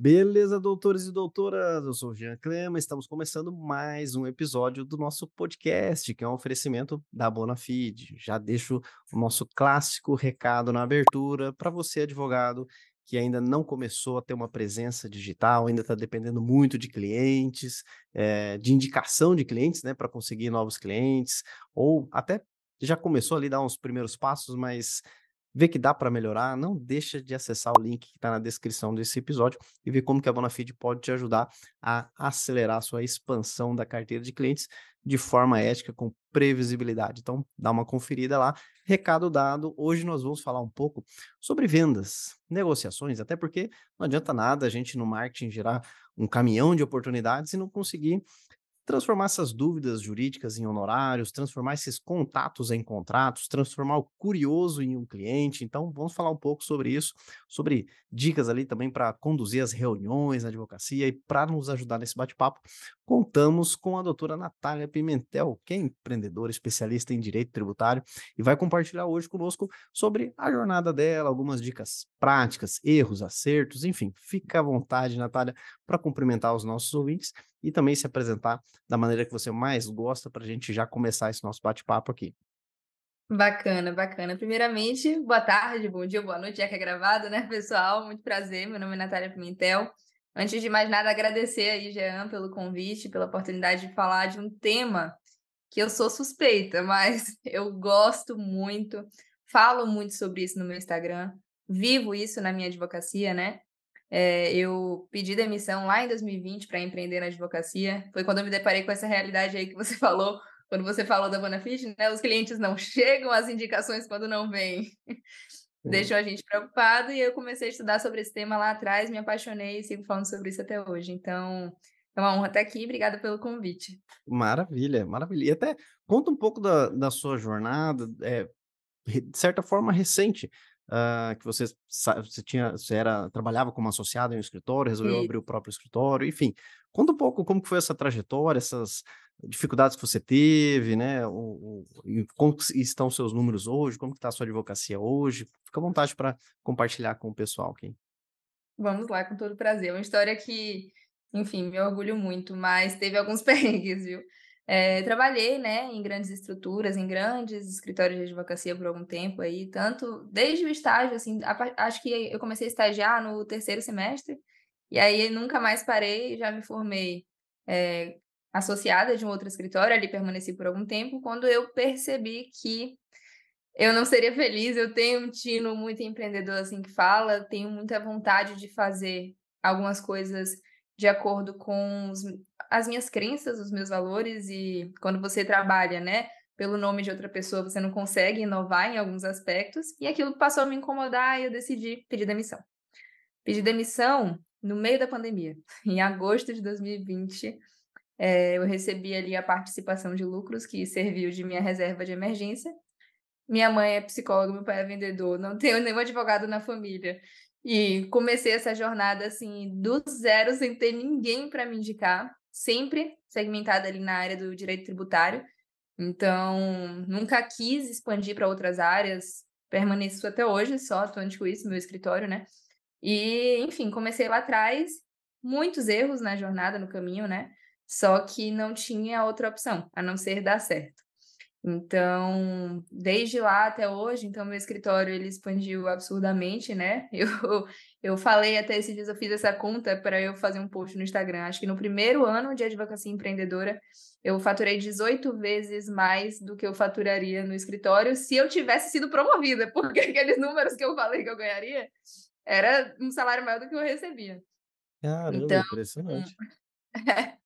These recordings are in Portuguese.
Beleza, doutores e doutoras? Eu sou o Jean Clema, estamos começando mais um episódio do nosso podcast, que é um oferecimento da Bonafide. Já deixo o nosso clássico recado na abertura para você, advogado, que ainda não começou a ter uma presença digital, ainda está dependendo muito de clientes, é, de indicação de clientes, né, para conseguir novos clientes, ou até já começou ali a dar uns primeiros passos, mas vê que dá para melhorar, não deixa de acessar o link que está na descrição desse episódio e ver como que a Bonafide pode te ajudar a acelerar a sua expansão da carteira de clientes de forma ética, com previsibilidade. Então, dá uma conferida lá. Recado dado, hoje nós vamos falar um pouco sobre vendas, negociações, até porque não adianta nada a gente no marketing gerar um caminhão de oportunidades e não conseguir transformar essas dúvidas jurídicas em honorários, transformar esses contatos em contratos, transformar o curioso em um cliente. Então, vamos falar um pouco sobre isso, sobre dicas ali também para conduzir as reuniões na advocacia e para nos ajudar nesse bate-papo, contamos com a doutora Natália Pimentel, que é empreendedora, especialista em direito tributário e vai compartilhar hoje conosco sobre a jornada dela, algumas dicas práticas, erros, acertos, enfim, fica à vontade, Natália, para cumprimentar os nossos ouvintes e também se apresentar da maneira que você mais gosta para a gente já começar esse nosso bate-papo aqui. Bacana, bacana. Primeiramente, boa tarde, bom dia, boa noite, já que é gravado, né, pessoal? Muito prazer, meu nome é Natália Pimentel. Antes de mais nada, agradecer aí, Jean, pelo convite, pela oportunidade de falar de um tema que eu sou suspeita, mas eu gosto muito, falo muito sobre isso no meu Instagram, vivo isso na minha advocacia, né? É, eu pedi demissão lá em 2020 para empreender na advocacia. Foi quando eu me deparei com essa realidade aí que você falou, quando você falou da Bonafide, né? Os clientes não chegam, as indicações quando não vêm deixam a gente preocupado. E eu comecei a estudar sobre esse tema lá atrás, me apaixonei e sigo falando sobre isso até hoje. Então, é uma honra estar aqui. Obrigada pelo convite. Maravilha, maravilha. E até conta um pouco da, da sua jornada, é, de certa forma recente uh, que você, você tinha, você era, trabalhava como associado em um escritório, resolveu abrir o próprio escritório, enfim. Conta um pouco como que foi essa trajetória, essas dificuldades que você teve, né? O, o, como estão seus números hoje, como está a sua advocacia hoje. Fica à vontade para compartilhar com o pessoal aqui. Vamos lá, com todo prazer. É uma história que, enfim, me orgulho muito, mas teve alguns perrengues, viu? É, trabalhei, né, em grandes estruturas, em grandes escritórios de advocacia por algum tempo aí, tanto desde o estágio, assim, a, acho que eu comecei a estagiar no terceiro semestre, e aí nunca mais parei, já me formei é, associada de um outro escritório, ali permaneci por algum tempo, quando eu percebi que eu não seria feliz, eu tenho um tino muito empreendedor, assim, que fala, tenho muita vontade de fazer algumas coisas de acordo com os, as minhas crenças, os meus valores, e quando você trabalha, né, pelo nome de outra pessoa, você não consegue inovar em alguns aspectos, e aquilo passou a me incomodar e eu decidi pedir demissão. Pedi demissão no meio da pandemia, em agosto de 2020. É, eu recebi ali a participação de lucros que serviu de minha reserva de emergência. Minha mãe é psicóloga, meu pai é vendedor, não tenho nenhum advogado na família. E comecei essa jornada assim do zero, sem ter ninguém para me indicar, sempre segmentada ali na área do direito tributário. Então, nunca quis expandir para outras áreas, permaneço até hoje só atuante com isso, meu escritório, né? E, enfim, comecei lá atrás, muitos erros na jornada, no caminho, né? Só que não tinha outra opção, a não ser dar certo. Então, desde lá até hoje, então meu escritório ele expandiu absurdamente, né? Eu, eu falei até esses dias, eu fiz essa conta para eu fazer um post no Instagram. Acho que no primeiro ano de advocacia empreendedora, eu faturei 18 vezes mais do que eu faturaria no escritório se eu tivesse sido promovida, porque aqueles números que eu falei que eu ganharia era um salário maior do que eu recebia. Caramba, então, impressionante. É,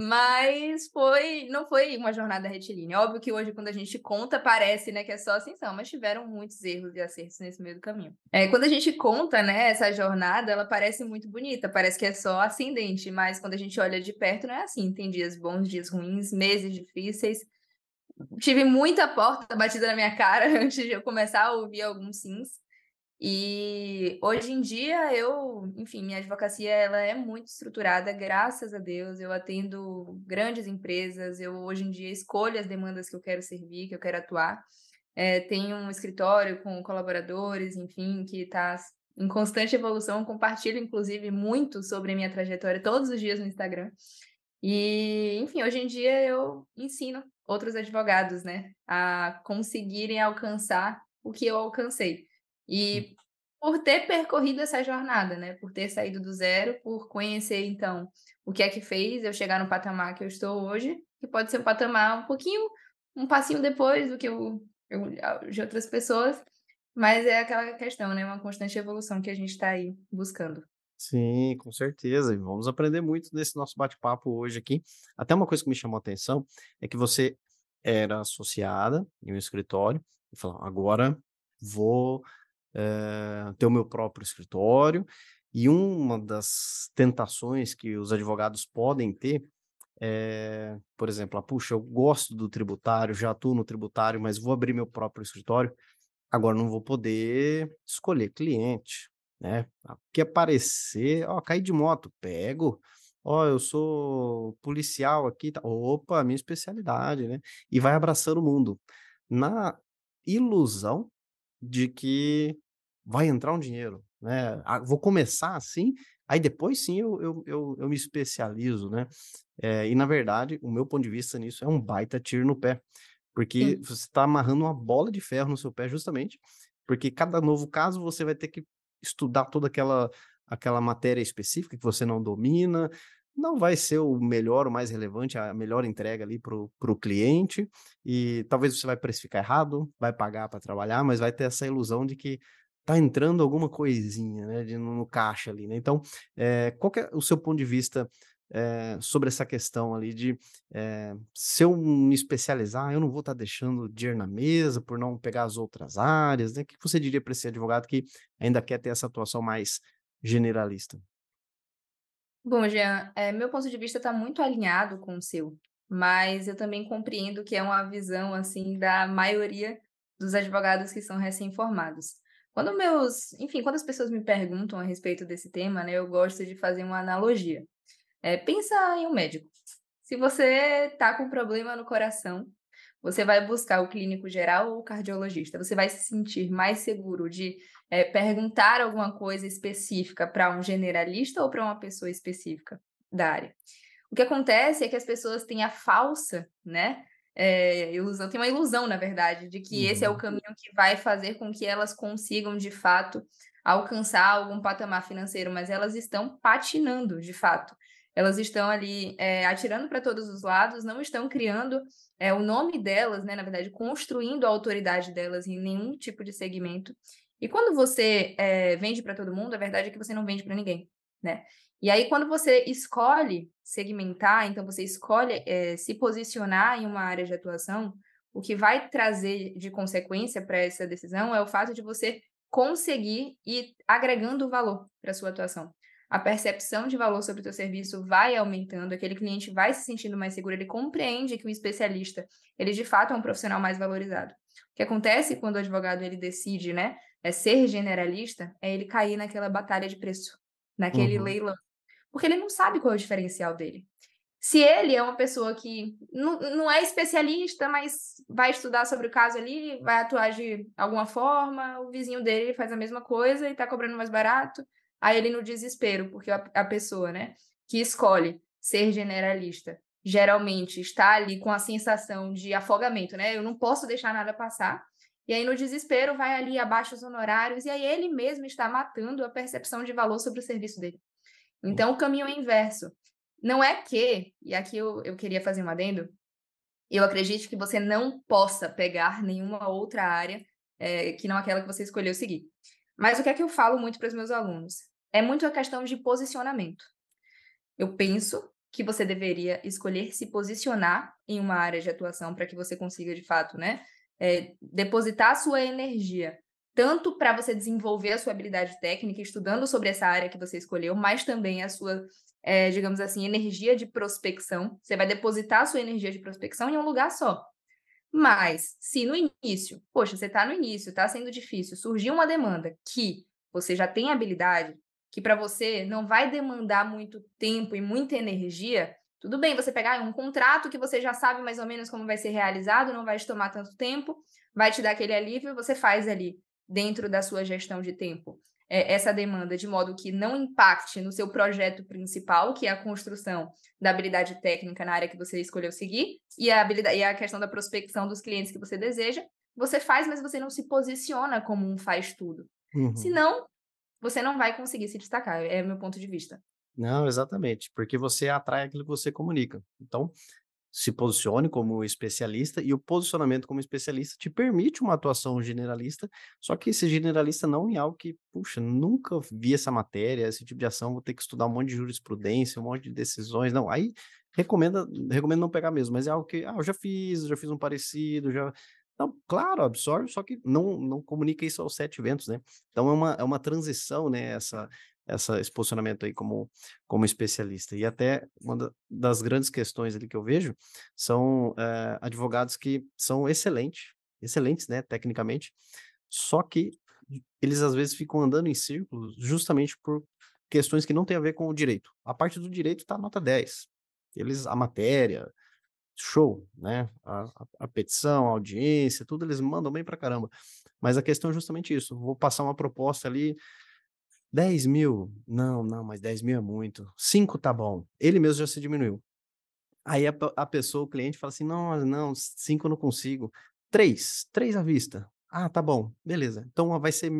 mas foi, não foi uma jornada retilínea. Óbvio que hoje, quando a gente conta, parece né, que é só ascensão, mas tiveram muitos erros e acertos nesse meio do caminho. É, quando a gente conta né, essa jornada, ela parece muito bonita, parece que é só ascendente, mas quando a gente olha de perto, não é assim. Tem dias bons, dias ruins, meses difíceis. Tive muita porta batida na minha cara antes de eu começar a ouvir alguns sims. E hoje em dia eu, enfim, minha advocacia ela é muito estruturada, graças a Deus. Eu atendo grandes empresas, eu hoje em dia escolho as demandas que eu quero servir, que eu quero atuar. É, tenho um escritório com colaboradores, enfim, que está em constante evolução, compartilho, inclusive, muito sobre a minha trajetória todos os dias no Instagram. E, enfim, hoje em dia eu ensino outros advogados, né, a conseguirem alcançar o que eu alcancei. E por ter percorrido essa jornada, né, por ter saído do zero, por conhecer, então, o que é que fez eu chegar no patamar que eu estou hoje, que pode ser um patamar um pouquinho, um passinho depois do que eu, eu de outras pessoas, mas é aquela questão, né, uma constante evolução que a gente está aí buscando. Sim, com certeza. E vamos aprender muito nesse nosso bate-papo hoje aqui. Até uma coisa que me chamou a atenção é que você era associada em um escritório e falou: agora vou é, ter o meu próprio escritório. E uma das tentações que os advogados podem ter é, por exemplo, ah, puxa, eu gosto do tributário, já atuo no tributário, mas vou abrir meu próprio escritório. Agora não vou poder escolher cliente, né? Ah, que aparecer, ó, cair de moto, pego. Ó, eu sou policial aqui, tá? Opa, minha especialidade, né? E vai abraçando o mundo. Na ilusão de que vai entrar um dinheiro, né? Vou começar assim, aí depois sim eu, eu, eu, eu me especializo, né? É, e na verdade, o meu ponto de vista nisso é um baita tiro no pé, porque sim. você está amarrando uma bola de ferro no seu pé justamente, porque cada novo caso você vai ter que estudar toda aquela aquela matéria específica que você não domina, não vai ser o melhor, o mais relevante, a melhor entrega ali para o cliente, e talvez você vai precificar errado, vai pagar para trabalhar, mas vai ter essa ilusão de que tá entrando alguma coisinha, né, de, no, caixa ali, né? Então, é, qual é o seu ponto de vista é, sobre essa questão ali de é, se eu me especializar, eu não vou estar tá deixando dinheiro na mesa por não pegar as outras áreas, né? O que você diria para esse advogado que ainda quer ter essa atuação mais generalista? Bom, Jean, meu ponto de vista está muito alinhado com o seu, mas eu também compreendo que é uma visão assim da maioria dos advogados que são recém-formados. Quando meus, enfim, quando as pessoas me perguntam a respeito desse tema, né, eu gosto de fazer uma analogia. É, pensa em um médico. Se você tá com problema no coração, você vai buscar o clínico geral ou o cardiologista. Você vai se sentir mais seguro de é, perguntar alguma coisa específica para um generalista ou para uma pessoa específica da área. O que acontece é que as pessoas têm a falsa, né, é, ilusão, tem uma ilusão, na verdade, de que uhum. esse é o uhum. caminho que vai fazer com que elas consigam, de fato, alcançar algum patamar financeiro, mas elas estão patinando, de fato. Elas estão ali é, atirando para todos os lados, não estão criando é, o nome delas, né, na verdade, construindo a autoridade delas em nenhum tipo de segmento. E quando você é, vende para todo mundo, a verdade é que você não vende para ninguém, né? E aí, quando você escolhe segmentar, então você escolhe é, se posicionar em uma área de atuação, o que vai trazer de consequência para essa decisão é o fato de você conseguir ir agregando valor para sua atuação. A percepção de valor sobre o seu serviço vai aumentando, aquele cliente vai se sentindo mais seguro, ele compreende que o especialista, ele de fato é um profissional mais valorizado. O que acontece quando o advogado ele decide, né, é ser generalista, é ele cair naquela batalha de preço, naquele uhum. leilão porque ele não sabe qual é o diferencial dele. Se ele é uma pessoa que não, não é especialista, mas vai estudar sobre o caso ali, vai atuar de alguma forma, o vizinho dele faz a mesma coisa e está cobrando mais barato, aí ele no desespero, porque a, a pessoa, né, que escolhe ser generalista, geralmente está ali com a sensação de afogamento, né? Eu não posso deixar nada passar. E aí, no desespero, vai ali abaixo os honorários, e aí ele mesmo está matando a percepção de valor sobre o serviço dele. Então, o caminho é inverso. Não é que, e aqui eu, eu queria fazer um adendo, eu acredito que você não possa pegar nenhuma outra área é, que não aquela que você escolheu seguir. Mas o que é que eu falo muito para os meus alunos? É muito a questão de posicionamento. Eu penso que você deveria escolher se posicionar em uma área de atuação para que você consiga, de fato, né, é, depositar sua energia tanto para você desenvolver a sua habilidade técnica, estudando sobre essa área que você escolheu, mas também a sua, é, digamos assim, energia de prospecção. Você vai depositar a sua energia de prospecção em um lugar só. Mas, se no início, poxa, você está no início, está sendo difícil, surgiu uma demanda que você já tem habilidade, que para você não vai demandar muito tempo e muita energia, tudo bem você pegar um contrato que você já sabe mais ou menos como vai ser realizado, não vai te tomar tanto tempo, vai te dar aquele alívio, você faz ali dentro da sua gestão de tempo. é, essa demanda de modo que não impacte no seu projeto principal, que é a construção da habilidade técnica na área que você escolheu seguir, e a, habilidade, e a questão da prospecção dos clientes que você deseja, você faz, mas você não se posiciona como um faz tudo. Uhum. Senão, você não vai conseguir se destacar, é o meu ponto de vista. Não, exatamente, porque você atrai aquilo que você comunica. Então, se posicione como especialista e o posicionamento como especialista te permite uma atuação generalista, só que esse generalista não é algo que, puxa, nunca vi essa matéria, esse tipo de ação, vou ter que estudar um monte de jurisprudência, um monte de decisões, não, aí recomenda, recomendo não pegar mesmo, mas é algo que, ah, eu já fiz, já fiz um parecido, já... Não, claro, absorve, só que não, não comunica isso aos sete ventos, né? Então é uma, é uma transição, né? Essa, essa, esse posicionamento aí como, como especialista. E até uma das grandes questões ali que eu vejo são é, advogados que são excelentes, excelentes, né, tecnicamente, só que eles às vezes ficam andando em círculos justamente por questões que não têm a ver com o direito. A parte do direito está nota 10. Eles, a matéria, show, né? A, a, a, petição, a audiência, tudo eles mandam bem pra caramba. Mas a questão é justamente isso. Vou passar uma proposta ali 10 mil? Não, não, mas 10 mil é muito. 5 tá bom. Ele mesmo já se diminuiu. Aí a, a pessoa, o cliente, fala assim: não, não, 5 eu não consigo. 3, 3 à vista. Ah, tá bom, beleza. Então vai ser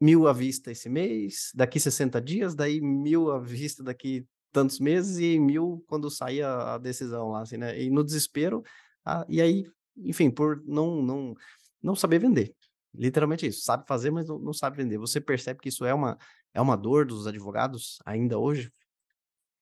mil à vista esse mês, daqui 60 dias, daí mil à vista daqui tantos meses e mil quando sair a, a decisão lá, assim, né? E no desespero, ah, e aí, enfim, por não, não, não saber vender. Literalmente isso. Sabe fazer, mas não, não sabe vender. Você percebe que isso é uma, é uma dor dos advogados ainda hoje?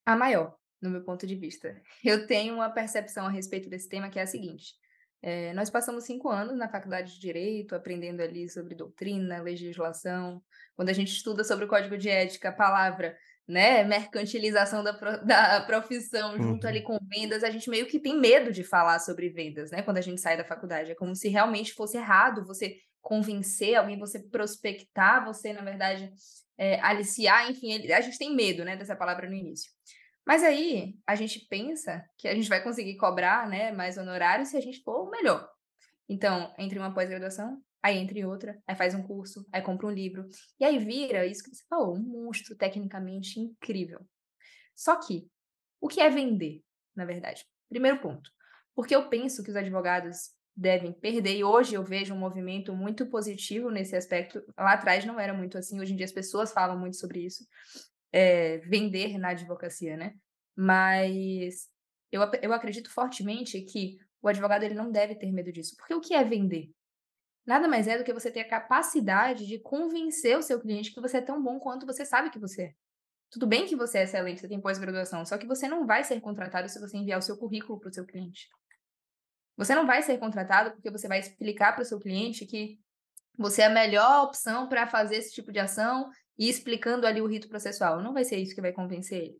A maior, no meu ponto de vista. Eu tenho uma percepção a respeito desse tema que é a seguinte. É, nós passamos cinco anos na faculdade de Direito, aprendendo ali sobre doutrina, legislação. Quando a gente estuda sobre o Código de Ética, a palavra né, mercantilização da, da profissão junto uhum. ali com vendas, a gente meio que tem medo de falar sobre vendas, né, quando a gente sai da faculdade. É como se realmente fosse errado você convencer alguém, você prospectar, você, na verdade, é, aliciar, enfim, ele, a gente tem medo, né, dessa palavra no início. Mas aí a gente pensa que a gente vai conseguir cobrar, né, mais honorário se a gente for o melhor. Então, entre uma pós-graduação, aí entre outra, aí faz um curso, aí compra um livro, e aí vira isso que você falou, um monstro tecnicamente incrível. Só que, o que é vender, na verdade? Primeiro ponto, porque eu penso que os advogados devem perder. E hoje eu vejo um movimento muito positivo nesse aspecto. Lá atrás não era muito assim, hoje em dia as pessoas falam muito sobre isso. É, vender na advocacia, né? Mas eu, eu acredito fortemente que o advogado ele não deve ter medo disso. Porque o que é vender? Nada mais é do que você ter a capacidade de convencer o seu cliente que você é tão bom quanto você sabe que você é. Tudo bem que você é excelente, você tem pós-graduação, só que você não vai ser contratado se você enviar o seu currículo para o seu cliente. Você não vai ser contratado porque você vai explicar para o seu cliente que você é a melhor opção para fazer esse tipo de ação e explicando ali o rito processual. Não vai ser isso que vai convencer ele.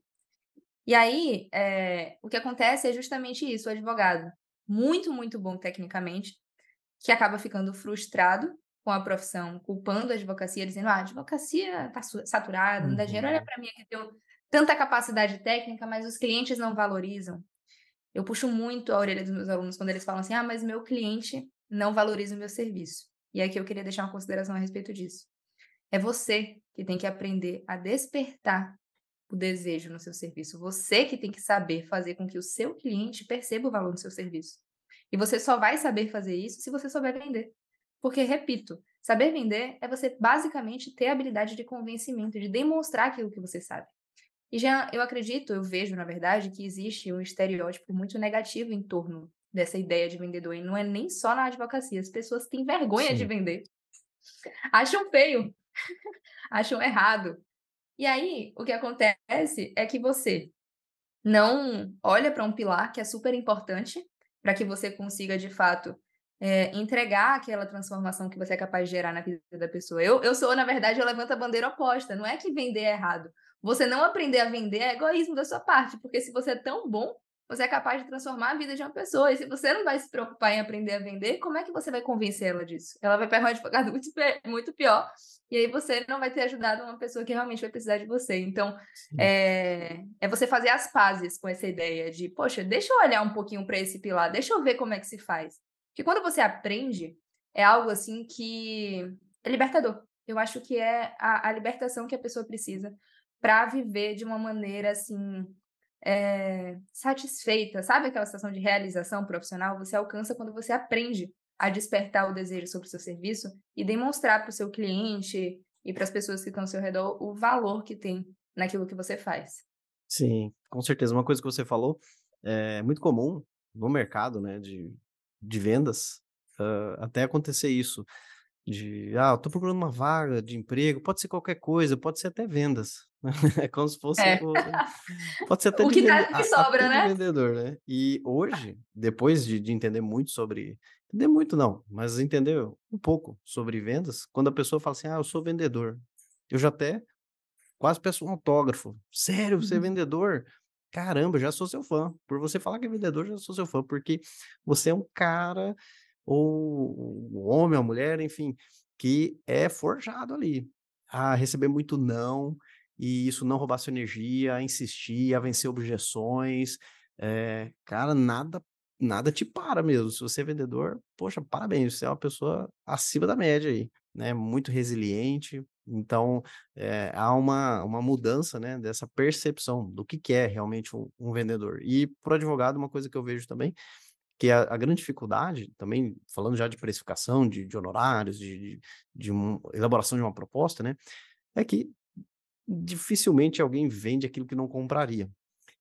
E aí, é, o que acontece é justamente isso: o advogado, muito, muito bom tecnicamente, que acaba ficando frustrado com a profissão, culpando a advocacia, dizendo: ah, a advocacia está saturada, não dá dinheiro. Olha uhum. para mim que tenho tanta capacidade técnica, mas os clientes não valorizam. Eu puxo muito a orelha dos meus alunos quando eles falam assim: ah, mas meu cliente não valoriza o meu serviço. E aqui eu queria deixar uma consideração a respeito disso. É você que tem que aprender a despertar o desejo no seu serviço. Você que tem que saber fazer com que o seu cliente perceba o valor do seu serviço. E você só vai saber fazer isso se você souber vender. Porque, repito, saber vender é você basicamente ter a habilidade de convencimento, de demonstrar aquilo que você sabe. E já eu acredito, eu vejo, na verdade, que existe um estereótipo muito negativo em torno dessa ideia de vendedor. E não é nem só na advocacia. As pessoas têm vergonha Sim. de vender. Acham feio. Acham errado. E aí, o que acontece é que você não olha para um pilar que é super importante para que você consiga, de fato, é, entregar aquela transformação que você é capaz de gerar na vida da pessoa. Eu, eu sou, na verdade, eu levanto a bandeira oposta. Não é que vender é errado. Você não aprender a vender é egoísmo da sua parte, porque se você é tão bom, você é capaz de transformar a vida de uma pessoa. E se você não vai se preocupar em aprender a vender, como é que você vai convencer ela disso? Ela vai pegar um advogado muito, muito pior. E aí você não vai ter ajudado uma pessoa que realmente vai precisar de você. Então, é, é você fazer as pazes com essa ideia de, poxa, deixa eu olhar um pouquinho para esse pilar, deixa eu ver como é que se faz. Porque quando você aprende, é algo assim que é libertador. eu acho que é a, a libertação que a pessoa precisa para viver de uma maneira assim é, satisfeita, sabe aquela sensação de realização profissional? Você alcança quando você aprende a despertar o desejo sobre o seu serviço e demonstrar para o seu cliente e para as pessoas que estão ao seu redor o valor que tem naquilo que você faz. Sim, com certeza. Uma coisa que você falou é muito comum no mercado né, de, de vendas, uh, até acontecer isso de, ah, eu tô procurando uma vaga de emprego, pode ser qualquer coisa, pode ser até vendas. É como se fosse. É. O, pode ser até o que, tá, que sobra, né? vendedor, né? E hoje, depois de, de entender muito sobre. Entender muito não, mas entender um pouco sobre vendas, quando a pessoa fala assim, ah, eu sou vendedor, eu já até quase peço um autógrafo. Sério, você é uhum. vendedor? Caramba, já sou seu fã. Por você falar que é vendedor, já sou seu fã, porque você é um cara ou o homem, a mulher, enfim, que é forjado ali a receber muito não, e isso não roubar sua energia, a insistir, a vencer objeções. É, cara, nada nada te para mesmo. Se você é vendedor, poxa, parabéns, você é uma pessoa acima da média aí, né? Muito resiliente. Então, é, há uma, uma mudança, né, dessa percepção do que, que é realmente um, um vendedor. E para o advogado, uma coisa que eu vejo também que a, a, grande dificuldade, também falando já de precificação, de, de honorários, de, de, de uma elaboração de uma proposta, né, é que dificilmente alguém vende aquilo que não compraria.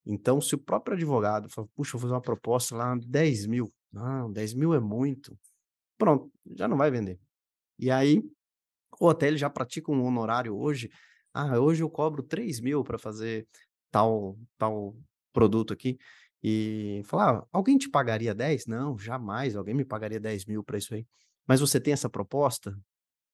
Então, se o próprio advogado fala, puxa, vou fazer uma proposta lá, 10 mil, não, 10 mil é muito, pronto, já não vai vender. E aí, ou até ele já pratica um honorário hoje, ah, hoje eu cobro 3 mil para fazer tal, tal produto aqui, e falar, ah, alguém te pagaria 10? Não, jamais, alguém me pagaria 10 mil para isso aí. Mas você tem essa proposta?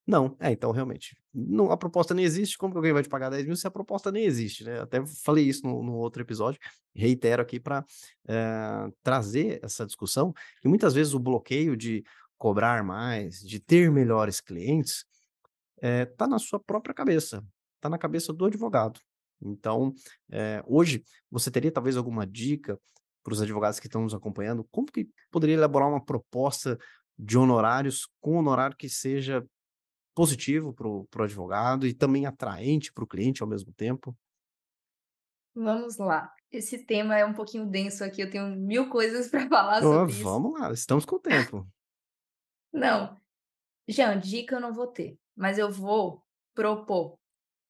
Não, é, então realmente, não, a proposta nem existe, como que alguém vai te pagar 10 mil se a proposta nem existe, né? Até falei isso no, no outro episódio, reitero aqui para é, eh, trazer essa discussão, que muitas vezes o bloqueio de cobrar mais, de ter melhores clientes, está eh, na sua própria cabeça, está na cabeça do advogado. Então, é, hoje, você teria talvez alguma dica para os advogados que estão nos acompanhando? Como que poderia elaborar uma proposta de honorários com honorário que seja positivo para o advogado e também atraente para o cliente ao mesmo tempo? Vamos lá. Esse tema é um pouquinho denso aqui, eu tenho mil coisas para falar sobre oh, isso. Vamos lá, estamos com o tempo. não, Jean, dica eu não vou ter, mas eu vou propor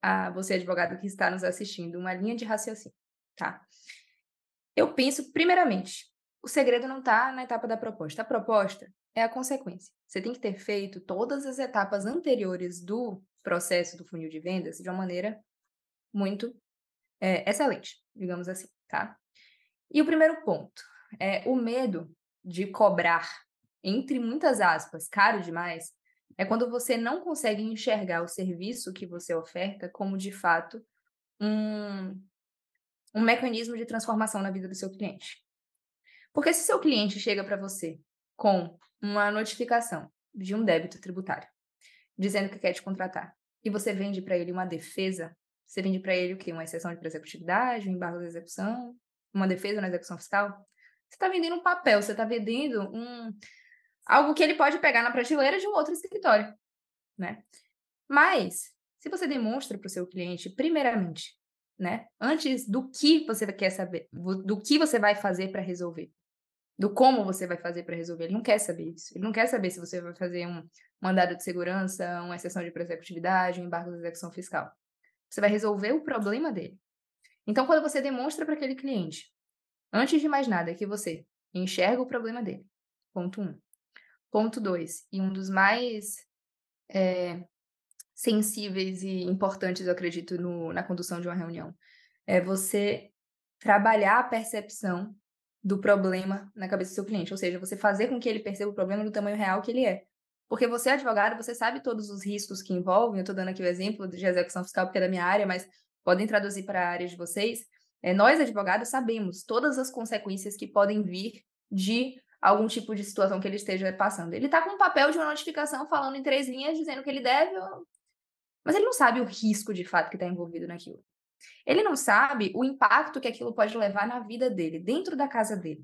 a você, advogado que está nos assistindo, uma linha de raciocínio, tá? Eu penso, primeiramente, o segredo não está na etapa da proposta. A proposta é a consequência. Você tem que ter feito todas as etapas anteriores do processo do funil de vendas de uma maneira muito é, excelente, digamos assim, tá? E o primeiro ponto é o medo de cobrar, entre muitas aspas, caro demais, é quando você não consegue enxergar o serviço que você oferta como, de fato, um, um mecanismo de transformação na vida do seu cliente. Porque se seu cliente chega para você com uma notificação de um débito tributário, dizendo que quer te contratar, e você vende para ele uma defesa, você vende para ele o quê? Uma exceção de executividade, um embargo de execução, uma defesa na execução fiscal? Você está vendendo um papel, você está vendendo um, algo que ele pode pegar na prateleira de um outro escritório, né? Mas, se você demonstra para o seu cliente, primeiramente, né, antes do que você quer saber, do que você vai fazer para resolver, do como você vai fazer para resolver, ele não quer saber isso. Ele não quer saber se você vai fazer um mandado de segurança, uma exceção de executividade, um embargo de execução fiscal. Você vai resolver o problema dele. Então, quando você demonstra para aquele cliente, antes de mais nada, que você enxerga o problema dele, ponto um. Ponto dois, e um dos mais é, sensíveis e importantes, eu acredito, no, na condução de uma reunião, é você trabalhar a percepção do problema na cabeça do seu cliente, ou seja, você fazer com que ele perceba o problema do tamanho real que ele é. Porque você é advogado, você sabe todos os riscos que envolvem, eu estou dando aqui o exemplo de execução fiscal porque é da minha área, mas podem traduzir para a área de vocês. É, nós, advogados, sabemos todas as consequências que podem vir de algum tipo de situação que ele esteja passando. Ele está com um papel de uma notificação falando em três linhas, dizendo que ele deve, mas ele não sabe o risco de fato que está envolvido naquilo. Ele não sabe o impacto que aquilo pode levar na vida dele, dentro da casa dele,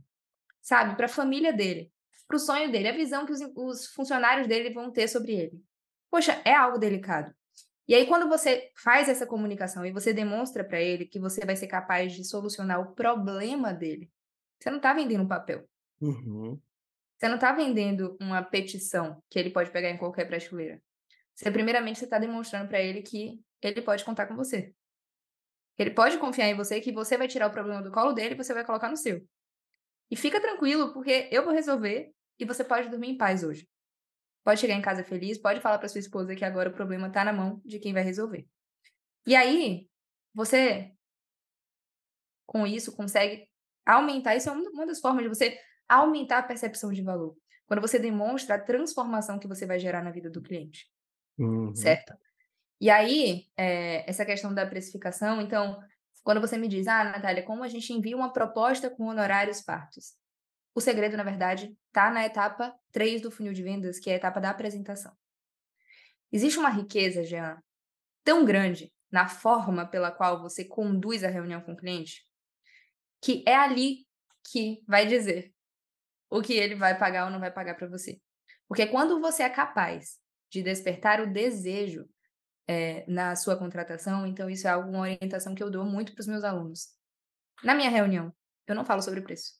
sabe? Para a família dele, para o sonho dele, a visão que os, os funcionários dele vão ter sobre ele. Poxa, é algo delicado. E aí, quando você faz essa comunicação e você demonstra para ele que você vai ser capaz de solucionar o problema dele, você não está vendendo um papel. Uhum. Você não está vendendo uma petição que ele pode pegar em qualquer prateleira. Você, primeiramente, você está demonstrando para ele que ele pode contar com você. Ele pode confiar em você que você vai tirar o problema do colo dele e você vai colocar no seu. E fica tranquilo, porque eu vou resolver e você pode dormir em paz hoje. Pode chegar em casa feliz, pode falar para sua esposa que agora o problema está na mão de quem vai resolver. E aí, você, com isso, consegue aumentar. Isso é uma das formas de você aumentar a percepção de valor. Quando você demonstra a transformação que você vai gerar na vida do cliente. Uhum. Certo? E aí, é, essa questão da precificação, então, quando você me diz, ah, Natália, como a gente envia uma proposta com honorários partos? O segredo, na verdade, está na etapa 3 do funil de vendas, que é a etapa da apresentação. Existe uma riqueza, Jean, tão grande na forma pela qual você conduz a reunião com o cliente, que é ali que vai dizer o que ele vai pagar ou não vai pagar para você. Porque quando você é capaz de despertar o desejo é, na sua contratação, então isso é alguma orientação que eu dou muito para os meus alunos. Na minha reunião, eu não falo sobre preço.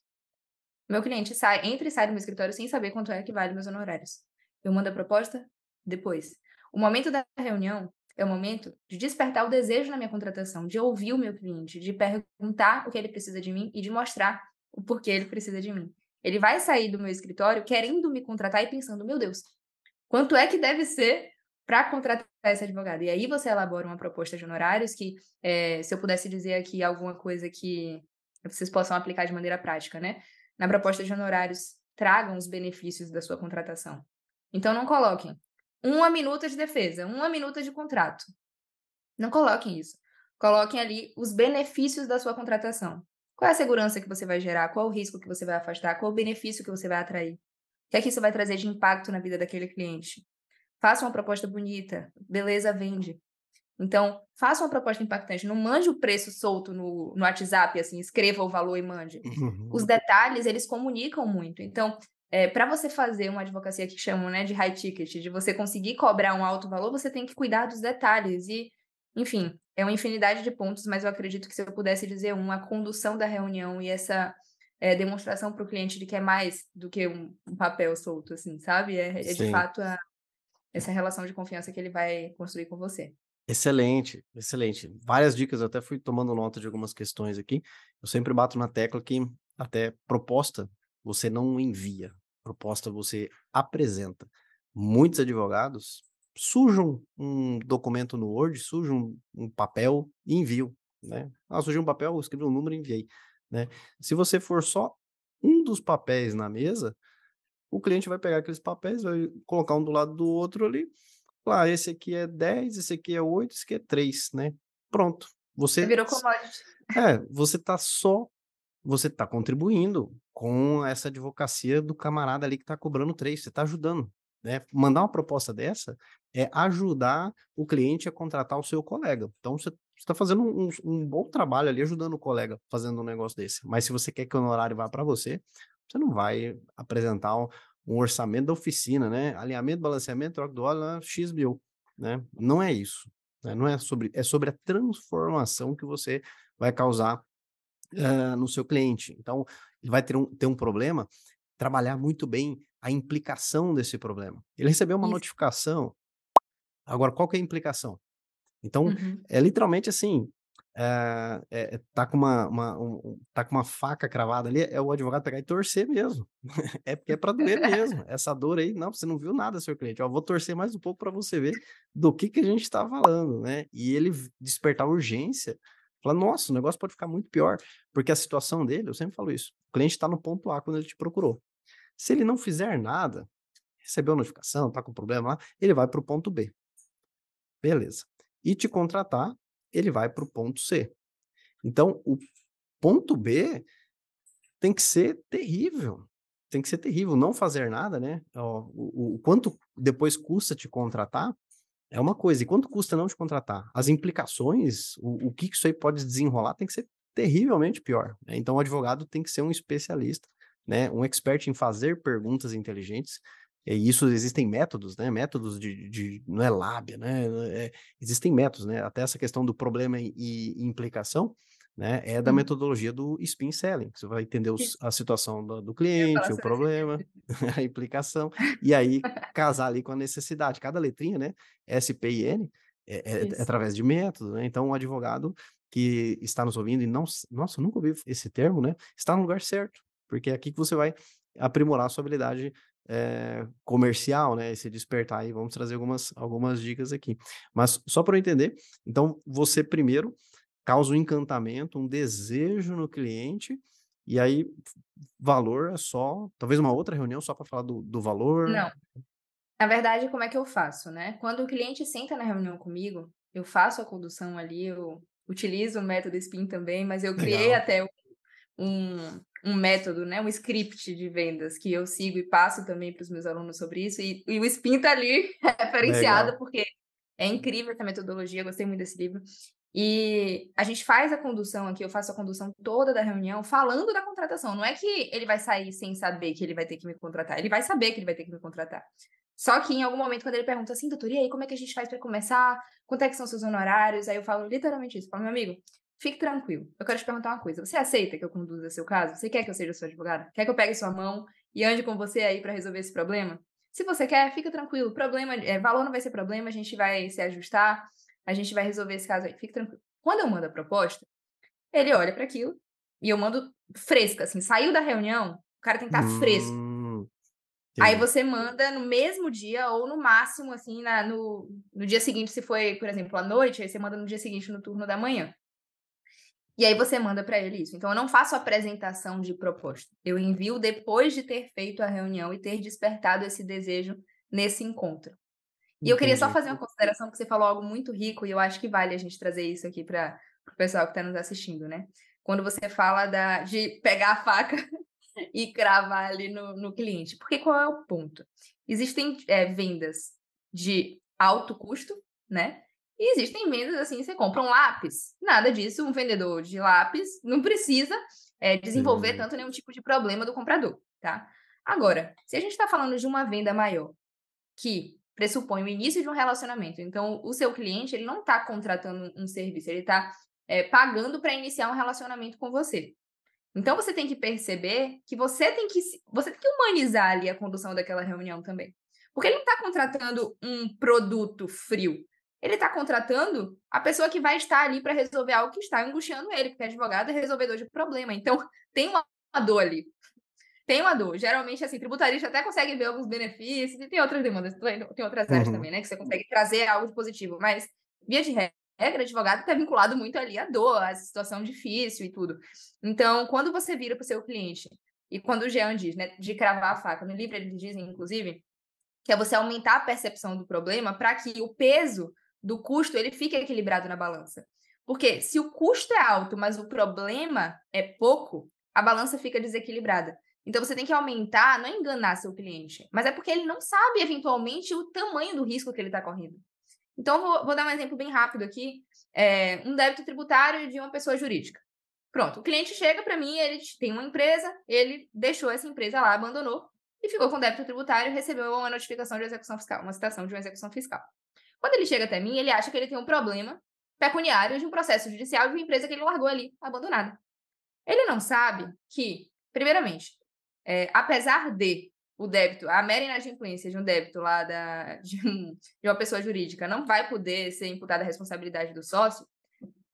Meu cliente sai, entra e sai do meu escritório sem saber quanto é que vale meus honorários. Eu mando a proposta depois. O momento da reunião é o momento de despertar o desejo na minha contratação, de ouvir o meu cliente, de perguntar o que ele precisa de mim e de mostrar o porquê ele precisa de mim. Ele vai sair do meu escritório querendo me contratar e pensando, meu Deus, quanto é que deve ser para contratar esse advogado? E aí você elabora uma proposta de honorários que, é, se eu pudesse dizer aqui alguma coisa que vocês possam aplicar de maneira prática, né? na proposta de honorários tragam os benefícios da sua contratação. Então, não coloquem uma minuta de defesa, uma minuta de contrato. Não coloquem isso. Coloquem ali os benefícios da sua contratação. Qual é a segurança que você vai gerar? Qual o risco que você vai afastar? Qual o benefício que você vai atrair? O que é que isso vai trazer de impacto na vida daquele cliente? Faça uma proposta bonita. Beleza, vende. Então, faça uma proposta impactante. Não mande o preço solto no, no WhatsApp, assim, escreva o valor e mande. Uhum. Os detalhes, eles comunicam muito. Então, é, para você fazer uma advocacia que chamam né, de high ticket, de você conseguir cobrar um alto valor, você tem que cuidar dos detalhes. E, enfim, é uma infinidade de pontos, mas eu acredito que se eu pudesse dizer um, a condução da reunião e essa é, demonstração para o cliente de que é mais do que um, um papel solto, assim, sabe? É, é de fato a, essa relação de confiança que ele vai construir com você. Excelente, excelente. Várias dicas, eu até fui tomando nota de algumas questões aqui. Eu sempre bato na tecla que até proposta você não envia, proposta você apresenta. Muitos advogados sujam um documento no Word, sujam um papel e enviam, né? Ah, sujei um papel, escrevi um número e enviei, né? Se você for só um dos papéis na mesa, o cliente vai pegar aqueles papéis, vai colocar um do lado do outro ali, lá, esse aqui é 10, esse aqui é 8, esse aqui é 3, né? Pronto. Você virou commodity. É, você tá só você está contribuindo com essa advocacia do camarada ali que está cobrando 3, você está ajudando, né? Mandar uma proposta dessa é ajudar o cliente a contratar o seu colega. Então você está fazendo um, um, bom trabalho ali ajudando o colega fazendo um negócio desse. Mas se você quer que o honorário vá para você, você não vai apresentar um, um orçamento da oficina, né? Alinhamento, balanceamento, troca do óleo, né? X mil, né? Não é isso. Né? Não é sobre, é sobre a transformação que você vai causar uh, no seu cliente. Então, ele vai ter um, ter um problema, trabalhar muito bem a implicação desse problema. Ele recebeu uma isso. notificação. Agora, qual que é a implicação? Então, uhum. é literalmente assim, é, é, tá, com uma, uma um, tá com uma faca cravada ali, é o advogado pegar e torcer mesmo. é porque é para doer mesmo. Essa dor aí, não, você não viu nada, seu cliente. Ó, vou torcer mais um pouco para você ver do que, que a gente está falando, né? E ele despertar urgência, falar, nossa, o negócio pode ficar muito pior, porque a situação dele, eu sempre falo isso, o cliente está no ponto A quando ele te procurou. Se ele não fizer nada, recebeu notificação, tá com problema lá, ele vai para o ponto B. Beleza. E te contratar ele vai para o ponto C. Então, o ponto B tem que ser terrível. Tem que ser terrível. Não fazer nada, né? O, o, o quanto depois custa te contratar é uma coisa. E quanto custa não te contratar? As implicações, o, o que isso aí pode desenrolar, tem que ser terrivelmente pior. Né? Então, o advogado tem que ser um especialista, né? Um expert em fazer perguntas inteligentes, E isso existem métodos, né? Métodos de, de não é lábia, né? É, existem métodos, né? Até essa questão do problema e, e implicação, né? É da metodologia do spin selling. Você vai entender os, a situação do, do cliente, o problema, a implicação, e aí casar ali com a necessidade. Cada letrinha, né? S, P e N é, é, é através de método, né? Então, o advogado que está nos ouvindo e não, nossa, nunca ouvi esse termo, né? Está no lugar certo, porque é aqui que você vai aprimorar a sua habilidade é, comercial, né? Esse despertar aí, vamos trazer algumas, algumas dicas aqui. Mas só para eu entender, então você primeiro causa um encantamento, um desejo no cliente, e aí valor é só, talvez uma outra reunião só para falar do, do valor. Não. Na verdade, como é que eu faço, né? Quando o cliente senta na reunião comigo, eu faço a condução ali, eu utilizo o método SPIN também, mas eu criei Legal. até um, um método, né, um script de vendas que eu sigo e passo também para os meus alunos sobre isso. E, e o Spin está ali referenciado, Legal. porque é incrível essa metodologia, gostei muito desse livro. E a gente faz a condução aqui, eu faço a condução toda da reunião falando da contratação. Não é que ele vai sair sem saber que ele vai ter que me contratar, ele vai saber que ele vai ter que me contratar. Só que em algum momento, quando ele pergunta assim, doutor, e aí, como é que a gente faz para começar? Quanto é que são seus honorários? Aí eu falo literalmente isso. Falo, meu amigo, Fique tranquilo. Eu quero te perguntar uma coisa. Você aceita que eu conduza seu caso? Você quer que eu seja sua advogada? Quer que eu pegue sua mão e ande com você aí para resolver esse problema? Se você quer, fica tranquilo. Problema, é, valor não vai ser problema, a gente vai se ajustar, a gente vai resolver esse caso aí. Fique tranquilo. Quando eu mando a proposta, ele olha para aquilo e eu mando fresca, assim, saiu da reunião, o cara tem que estar tá fresco. Hum, aí você manda no mesmo dia ou no máximo, assim, na, no, no dia seguinte, se foi, por exemplo, à noite, aí você manda no dia seguinte, no turno da manhã. E aí você manda para ele isso. Então eu não faço apresentação de proposta. Eu envio depois de ter feito a reunião e ter despertado esse desejo nesse encontro. E eu queria só fazer uma consideração que você falou algo muito rico e eu acho que vale a gente trazer isso aqui para o pessoal que está nos assistindo, né? Quando você fala da, de pegar a faca e cravar ali no, no cliente. Porque qual é o ponto? Existem é, vendas de alto custo, né? E existem vendas assim, você compra um lápis, nada disso, um vendedor de lápis não precisa é, desenvolver tanto nenhum tipo de problema do comprador, tá? Agora, se a gente está falando de uma venda maior, que pressupõe o início de um relacionamento, então o seu cliente ele não está contratando um serviço, ele está é, pagando para iniciar um relacionamento com você. Então você tem que perceber que você tem que você tem que humanizar ali a condução daquela reunião também. Porque ele não está contratando um produto frio ele está contratando a pessoa que vai estar ali para resolver algo que está angustiando ele, porque advogado é resolvedor de problema. Então, tem uma dor ali. Tem uma dor. Geralmente, assim, tributarista até consegue ver alguns benefícios, e tem outras demandas, tem outras áreas uhum. também, né? Que você consegue trazer algo de positivo. Mas, via de regra, advogado está vinculado muito ali à dor, à situação difícil e tudo. Então, quando você vira para o seu cliente, e quando o Jean diz, né, de cravar a faca, no livro eles dizem, inclusive, que é você aumentar a percepção do problema para que o peso do custo ele fica equilibrado na balança. Porque se o custo é alto, mas o problema é pouco, a balança fica desequilibrada. Então você tem que aumentar, não é enganar seu cliente, mas é porque ele não sabe eventualmente o tamanho do risco que ele está correndo. Então vou, vou, dar um exemplo bem rápido aqui: é, um débito tributário de uma pessoa jurídica. Pronto, o cliente chega para mim, ele tem uma empresa, ele deixou essa empresa lá, abandonou e ficou com débito tributário, recebeu uma notificação de execução fiscal, uma citação de uma execução fiscal. Quando ele chega até mim, ele acha que ele tem um problema pecuniário de um processo judicial de uma empresa que ele largou ali, abandonada. Ele não sabe que, primeiramente, é, apesar de o débito, a mera inadimplência de um débito lá da, de, um, de uma pessoa jurídica não vai poder ser imputada a responsabilidade do sócio,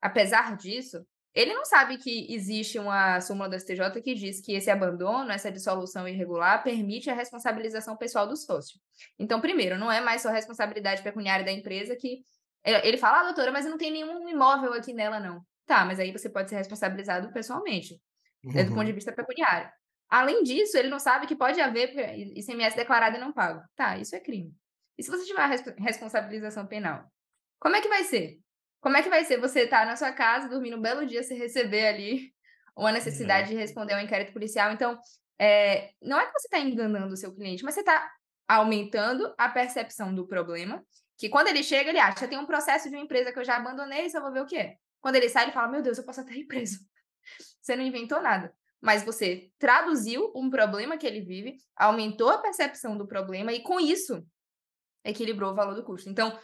apesar disso, ele não sabe que existe uma súmula do STJ que diz que esse abandono, essa dissolução irregular, permite a responsabilização pessoal do sócio. Então, primeiro, não é mais só responsabilidade pecuniária da empresa que. Ele fala, ah, doutora, mas não tem nenhum imóvel aqui nela, não. Tá, mas aí você pode ser responsabilizado pessoalmente, uhum. do ponto de uhum. vista pecuniário. Além disso, ele não sabe que pode haver ICMS declarado e não pago. Tá, isso é crime. E se você tiver a responsabilização penal? Como é que vai ser? Como é que vai ser você estar tá na sua casa, dormir um belo dia, se receber ali uma necessidade de responder ao inquérito policial? Então, é, não é que você está enganando o seu cliente, mas você está aumentando a percepção do problema, que quando ele chega, ele acha, tem um processo de uma empresa que eu já abandonei, só vou ver o que é. Quando ele sai, ele fala, meu Deus, eu posso até ir preso. Você não inventou nada. mas você traduziu um problema que ele vive, aumentou a percepção do problema e com isso equilibrou o valor do custo. Então,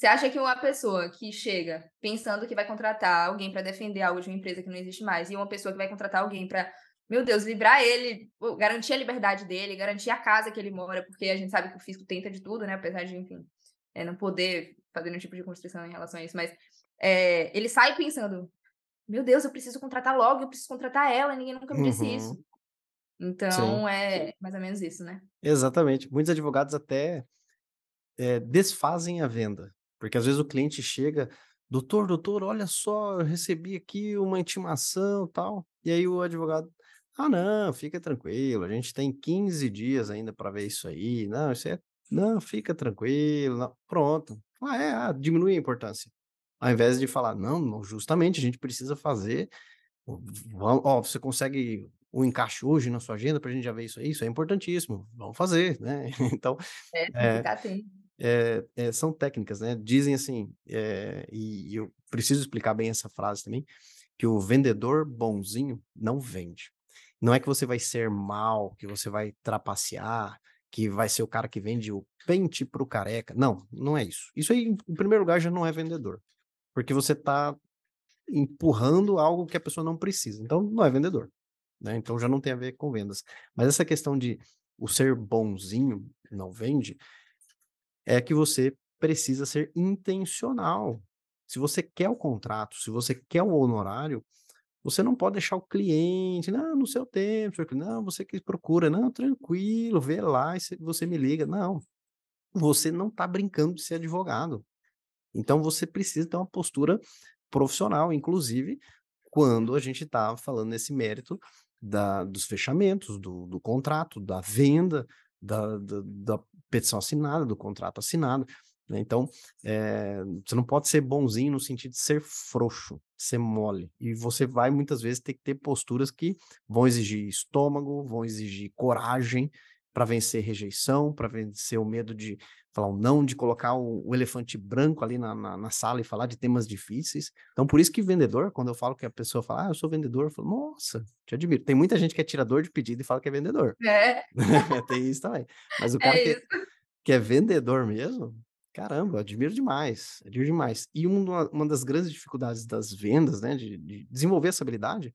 você acha que uma pessoa que chega pensando que vai contratar alguém para defender algo de uma empresa que não existe mais, e uma pessoa que vai contratar alguém para, meu Deus, livrar ele, garantir a liberdade dele, garantir a casa que ele mora, porque a gente sabe que o fisco tenta de tudo, né? Apesar de, enfim, é, não poder fazer nenhum tipo de construção em relação a isso, mas é, ele sai pensando, meu Deus, eu preciso contratar logo, eu preciso contratar ela, ninguém nunca me disse uhum. isso. Então, Sim. é mais ou menos isso, né? Exatamente. Muitos advogados até é, desfazem a venda. Porque às vezes o cliente chega, doutor, doutor, olha só, eu recebi aqui uma intimação tal. E aí o advogado, ah, não, fica tranquilo, a gente tem 15 dias ainda para ver isso aí. Não, isso é. Não, fica tranquilo. Não. Pronto. Ah, é, ah, diminui a importância. Ao invés de falar, não, justamente a gente precisa fazer. Ó, você consegue um encaixe hoje na sua agenda para a gente já ver isso aí? Isso é importantíssimo. Vamos fazer, né? Então. É, é, ficar atento é, é, são técnicas, né? Dizem assim, é, e, eu preciso explicar bem essa frase também, que o vendedor bonzinho não vende. Não é que você vai ser mal, que você vai trapacear, que vai ser o cara que vende o pente pro careca. Não, não é isso. Isso aí, em primeiro lugar, já não é vendedor. Porque você está empurrando algo que a pessoa não precisa. Então, não é vendedor. Né? Então, já não tem a ver com vendas. Mas essa questão de o ser bonzinho não vende, é que você precisa ser intencional. Se você quer o contrato, se você quer o honorário, você não pode deixar o cliente, não, no seu tempo, não, você que procura, não, tranquilo, vê lá e você me liga. Não, você não está brincando de ser advogado. Então você precisa ter uma postura profissional, inclusive quando a gente está falando nesse mérito da, dos fechamentos, do, do contrato, da venda, da, da, da petição assinada, do contrato assinado. Né? Então, é, você não pode ser bonzinho no sentido de ser frouxo, ser mole. E você vai muitas vezes ter que ter posturas que vão exigir estômago, vão exigir coragem para vencer rejeição, para vencer o medo de falar um não, de colocar o, o elefante branco ali na, na, na, sala e falar de temas difíceis. Então, por isso que vendedor, quando eu falo que a pessoa fala, ah, eu sou vendedor, eu falo, nossa, te admiro. Tem muita gente que é tirador de pedido e fala que é vendedor. É. Tem isso também. Mas o é cara é que, que, é vendedor mesmo, caramba, admiro demais, admiro demais. E uma, uma das grandes dificuldades das vendas, né, de, de desenvolver essa habilidade,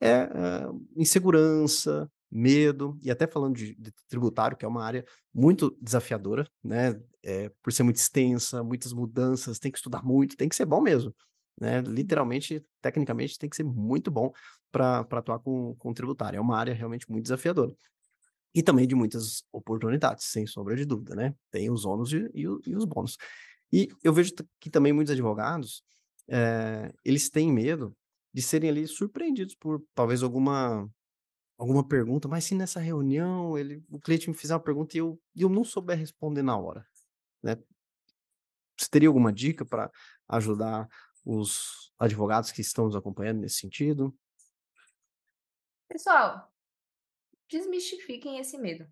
é uh, insegurança, medo, e até falando de, de, tributário, que é uma área muito desafiadora, né? É, por ser muito extensa, muitas mudanças, tem que estudar muito, tem que ser bom mesmo. Né? Literalmente, tecnicamente, tem que ser muito bom para atuar com, com tributário. É uma área realmente muito desafiadora. E também de muitas oportunidades, sem sombra de dúvida, né? Tem os ônus e, e, e os bônus. E eu vejo que também muitos advogados, é, eles têm medo de serem ali surpreendidos por talvez alguma alguma pergunta, mas se nessa reunião ele, o cliente me fizer uma pergunta e eu, eu não souber responder na hora, né? Você teria alguma dica para ajudar os advogados que estão nos acompanhando nesse sentido? Pessoal, desmistifiquem esse medo.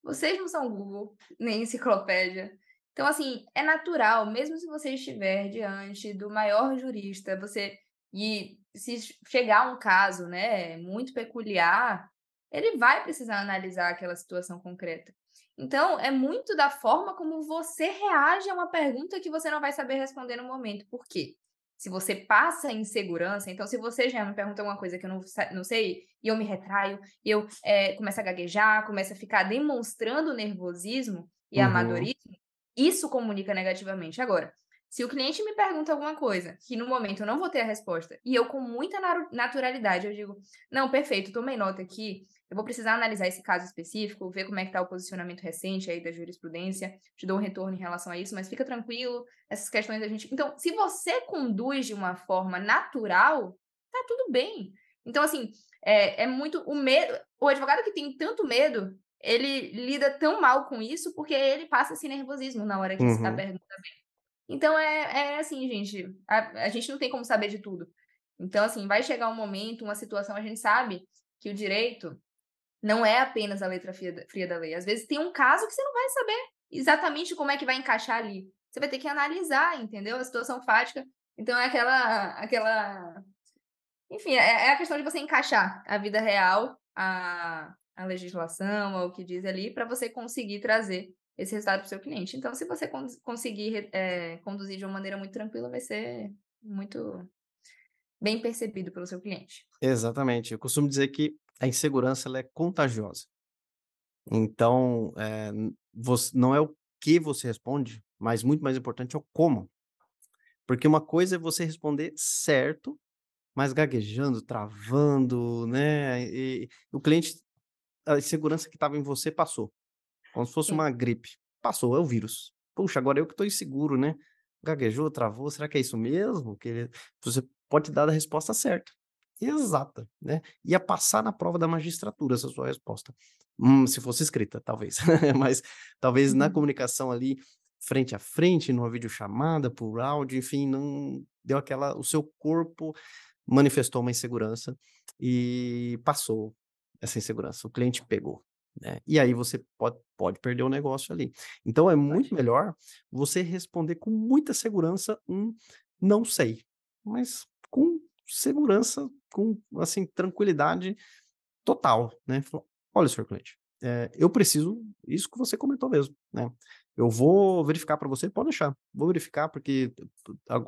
Vocês não são Google, nem enciclopédia. Então, assim, é natural, mesmo se você estiver diante do maior jurista, você e se chegar um caso, né, muito peculiar, ele vai precisar analisar aquela situação concreta. Então, é muito da forma como você reage a uma pergunta que você não vai saber responder no momento. Por quê? Se você passa insegurança, então, se você já me pergunta alguma coisa que eu não, não sei, e eu me retraio, e eu é, começo a gaguejar, começo a ficar demonstrando nervosismo e uhum. amadorismo, isso comunica negativamente. Agora, se o cliente me pergunta alguma coisa que no momento eu não vou ter a resposta e eu com muita naturalidade eu digo, não, perfeito, tomei nota aqui, eu vou precisar analisar esse caso específico, ver como é que está o posicionamento recente aí da jurisprudência, te dou um retorno em relação a isso, mas fica tranquilo, essas questões a gente... Então, se você conduz de uma forma natural, tá tudo bem. Então, assim, é, é muito o medo... O advogado que tem tanto medo, ele lida tão mal com isso porque ele passa esse nervosismo na hora que uhum. está pergunta bem. Então é, é assim, gente, a, a gente não tem como saber de tudo. Então, assim, vai chegar um momento, uma situação, a gente sabe que o direito não é apenas a letra fria, da lei. Às vezes tem um caso que você não vai saber exatamente como é que vai encaixar ali. Você vai ter que analisar, entendeu? A situação fática. Então é aquela aquela enfim, é, é a questão de você encaixar a vida real, a, a legislação, o que diz ali, para você conseguir trazer esse resultado para o seu cliente. Então, se você conseguir é, conduzir de uma maneira muito tranquila, vai ser muito bem percebido pelo seu cliente. Exatamente. Eu costumo dizer que a insegurança é contagiosa. Então, é, você, não é o que você responde, mas muito mais importante é o como. Porque uma coisa é você responder certo, mas gaguejando, travando, né? E o cliente, a insegurança que estava em você passou. Como se fosse Sim. uma gripe. Passou, é o vírus. Puxa, agora eu que estou inseguro, né? Gaguejou, travou, será que é isso mesmo? Que você pode dar a resposta certa, exata, né? Ia passar na prova da magistratura essa sua resposta. Hum, se fosse escrita, talvez. Mas talvez na uhum. comunicação ali, frente a frente, numa videochamada, por áudio, enfim, não deu aquela. O seu corpo manifestou uma insegurança e passou essa insegurança. O cliente pegou. Né? E aí você pode, pode perder o negócio ali. Então é muito melhor você responder com muita segurança um não sei, mas com segurança, com assim tranquilidade total, né? Olha, senhor cliente, é, eu preciso isso que você comentou mesmo, né? Eu vou verificar para você, pode deixar, vou verificar porque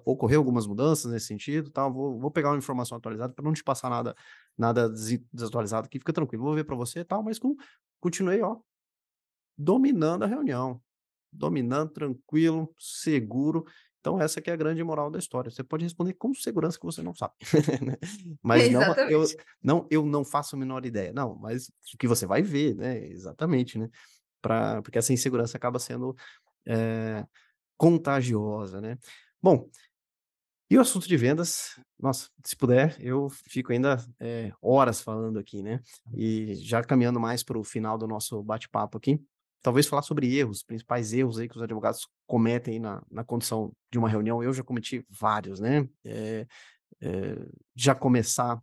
ocorreu algumas mudanças nesse sentido, tal. Vou, vou pegar uma informação atualizada para não te passar nada, nada desatualizado aqui, fica tranquilo, vou ver para você, tal. Mas com continuei, ó, dominando a reunião, dominando, tranquilo, seguro. Então, essa que é a grande moral da história. Você pode responder com segurança que você não sabe. Né? mas não eu, não, eu não faço a menor ideia. Não, mas o que você vai ver, né? Exatamente, né? Pra, porque essa insegurança acaba sendo é, contagiosa, né? Bom, e o assunto de vendas, nossa, se puder, eu fico ainda é, horas falando aqui, né? E já caminhando mais para o final do nosso bate-papo aqui, talvez falar sobre erros, principais erros aí que os advogados cometem na, na condição de uma reunião. Eu já cometi vários, né? É, é, já começar,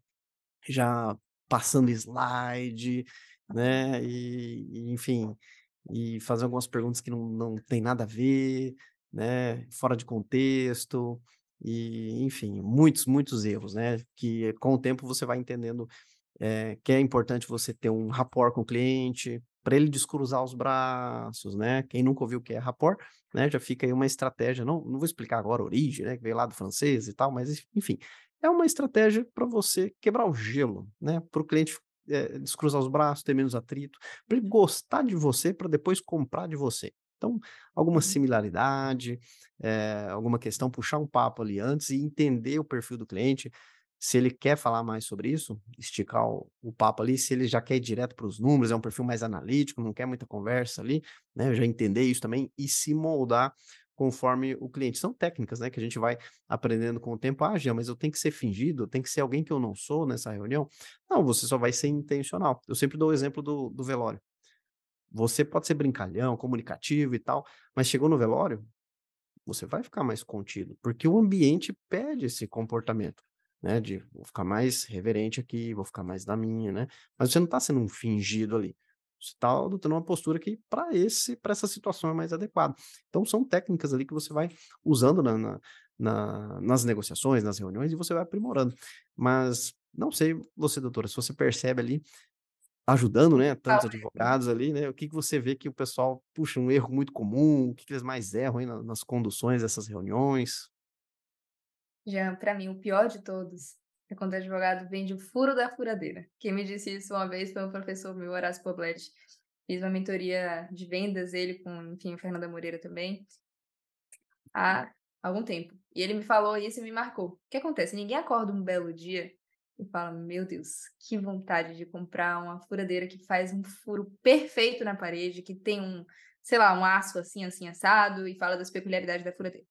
já passando slide, né? E, e, enfim, e fazer algumas perguntas que não, não tem nada a ver, né? Fora de contexto. E, enfim, muitos, muitos erros, né? Que com o tempo você vai entendendo é, que é importante você ter um rapport com o cliente, para ele descruzar os braços, né? Quem nunca ouviu o que é rapport, né? Já fica aí uma estratégia, não, não vou explicar agora a origem, né? Que veio lá do francês e tal, mas enfim, é uma estratégia para você quebrar o gelo, né? Para o cliente é, descruzar os braços, ter menos atrito, para ele gostar de você, para depois comprar de você. Então, alguma uhum. similaridade, é, alguma questão, puxar um papo ali antes e entender o perfil do cliente. Se ele quer falar mais sobre isso, esticar o, o papo ali, se ele já quer ir direto para os números, é um perfil mais analítico, não quer muita conversa ali, né? Já entender isso também e se moldar conforme o cliente. São técnicas, né, que a gente vai aprendendo com o tempo. Ah, Jean, mas eu tenho que ser fingido, eu tenho que ser alguém que eu não sou nessa reunião. Não, você só vai ser intencional. Eu sempre dou o exemplo do, do velório. Você pode ser brincalhão, comunicativo e tal, mas chegou no velório, você vai ficar mais contido, porque o ambiente pede esse comportamento, né? De vou ficar mais reverente aqui, vou ficar mais na minha, né? Mas você não está sendo um fingido ali. Você está adotando uma postura que para esse, para essa situação é mais adequada. Então são técnicas ali que você vai usando na, na, na, nas negociações, nas reuniões, e você vai aprimorando. Mas não sei, você, doutora, se você percebe ali ajudando, né, tantos advogados ali, né, o que que você vê que o pessoal puxa um erro muito comum, o que que eles mais erram aí nas conduções dessas reuniões? Já, para mim, o pior de todos é quando o advogado vende o furo da furadeira. Quem me disse isso uma vez foi um professor meu, Horácio Pobletti. Fiz uma mentoria de vendas, ele com, enfim, Fernanda Moreira também, há algum tempo. E ele me falou isso e me marcou. O que acontece? Ninguém acorda um belo dia e fala: Meu Deus, que vontade de comprar uma furadeira que faz um furo perfeito na parede, que tem um, sei lá, um aço assim, assim, assado, e fala das peculiaridades da furadeira.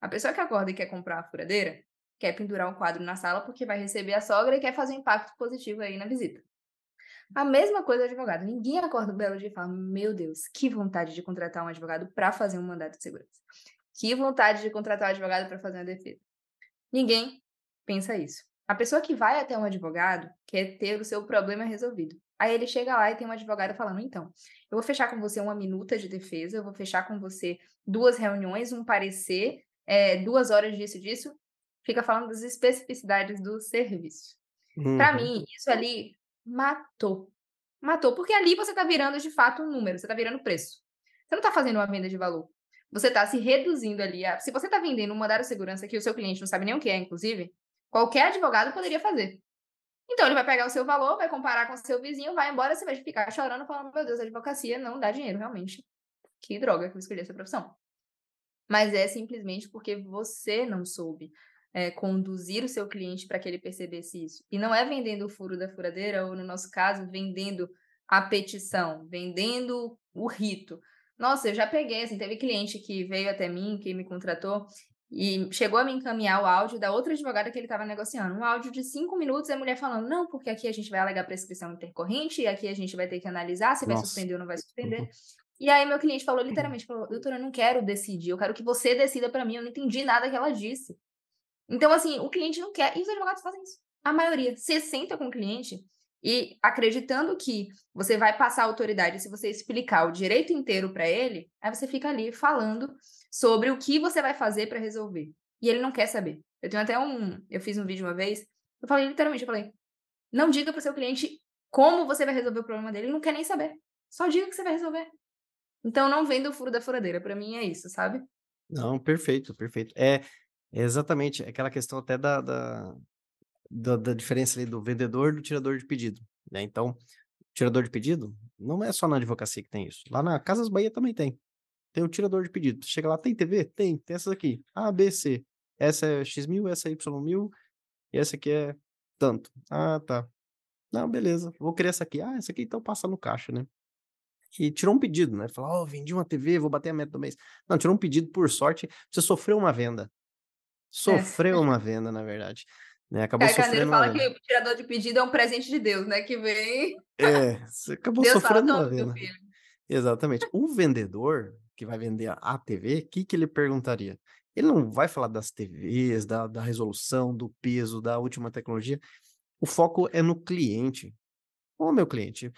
A pessoa que acorda e quer comprar a furadeira, quer pendurar um quadro na sala porque vai receber a sogra e quer fazer um impacto positivo aí na visita. A mesma coisa do advogado. Ninguém acorda um belo dia e fala: Meu Deus, que vontade de contratar um advogado para fazer um mandato de segurança. Que vontade de contratar um advogado para fazer uma defesa. Ninguém pensa isso. A pessoa que vai até um advogado quer ter o seu problema resolvido. Aí ele chega lá e tem um advogado falando: então, eu vou fechar com você uma minuta de defesa, eu vou fechar com você duas reuniões, um parecer, é, duas horas disso disso. Fica falando das especificidades do serviço. Uhum. Para mim, isso ali matou. Matou. Porque ali você está virando de fato um número, você está virando preço. Você não está fazendo uma venda de valor. Você está se reduzindo ali. A... Se você está vendendo um mandado de segurança que o seu cliente não sabe nem o que é, inclusive, qualquer advogado poderia fazer. Então, ele vai pegar o seu valor, vai comparar com o seu vizinho, vai embora, você vai ficar chorando, falando: meu Deus, a advocacia não dá dinheiro, realmente. Que droga que eu escolhi essa profissão. Mas é simplesmente porque você não soube é, conduzir o seu cliente para que ele percebesse isso. E não é vendendo o furo da furadeira, ou no nosso caso, vendendo a petição, vendendo o rito. Nossa, eu já peguei, assim, teve cliente que veio até mim, que me contratou, e chegou a me encaminhar o áudio da outra advogada que ele estava negociando. Um áudio de cinco minutos, a mulher falando, não, porque aqui a gente vai alegar prescrição intercorrente, e aqui a gente vai ter que analisar se Nossa. vai suspender ou não vai suspender. Uhum. E aí meu cliente falou literalmente, falou, doutora, eu não quero decidir, eu quero que você decida para mim, eu não entendi nada que ela disse. Então, assim, o cliente não quer, e os advogados fazem isso. A maioria. Você senta com o cliente e acreditando que você vai passar a autoridade se você explicar o direito inteiro para ele, aí você fica ali falando sobre o que você vai fazer para resolver. E ele não quer saber. Eu tenho até um, eu fiz um vídeo uma vez, eu falei literalmente, eu falei: "Não diga para o seu cliente como você vai resolver o problema dele, ele não quer nem saber. Só diga que você vai resolver". Então não venda o furo da furadeira, para mim é isso, sabe? Não, perfeito, perfeito. É, é exatamente aquela questão até da, da, da, da diferença ali do vendedor do tirador de pedido, né? Então, tirador de pedido não é só na advocacia que tem isso. Lá na Casas Bahia também tem. Tem o tirador de pedido. Chega lá, tem TV? Tem. Tem essas aqui. A, B, C. Essa é X1000, essa é Y1000 e essa aqui é tanto. Ah, tá. Não, beleza. Vou querer essa aqui. Ah, essa aqui então passa no caixa, né? E tirou um pedido, né? Falou, ó, oh, vendi uma TV, vou bater a meta do mês. Não, tirou um pedido, por sorte, você sofreu uma venda. É. Sofreu é. uma venda, na verdade. Né? Acabou Caio sofrendo. fala que o tirador de pedido é um presente de Deus, né? Que vem. É, você acabou Deus sofrendo fala, uma venda. Exatamente. O vendedor que vai vender a TV, o que, que ele perguntaria? Ele não vai falar das TVs, da, da resolução, do peso, da última tecnologia. O foco é no cliente. Ô, meu cliente,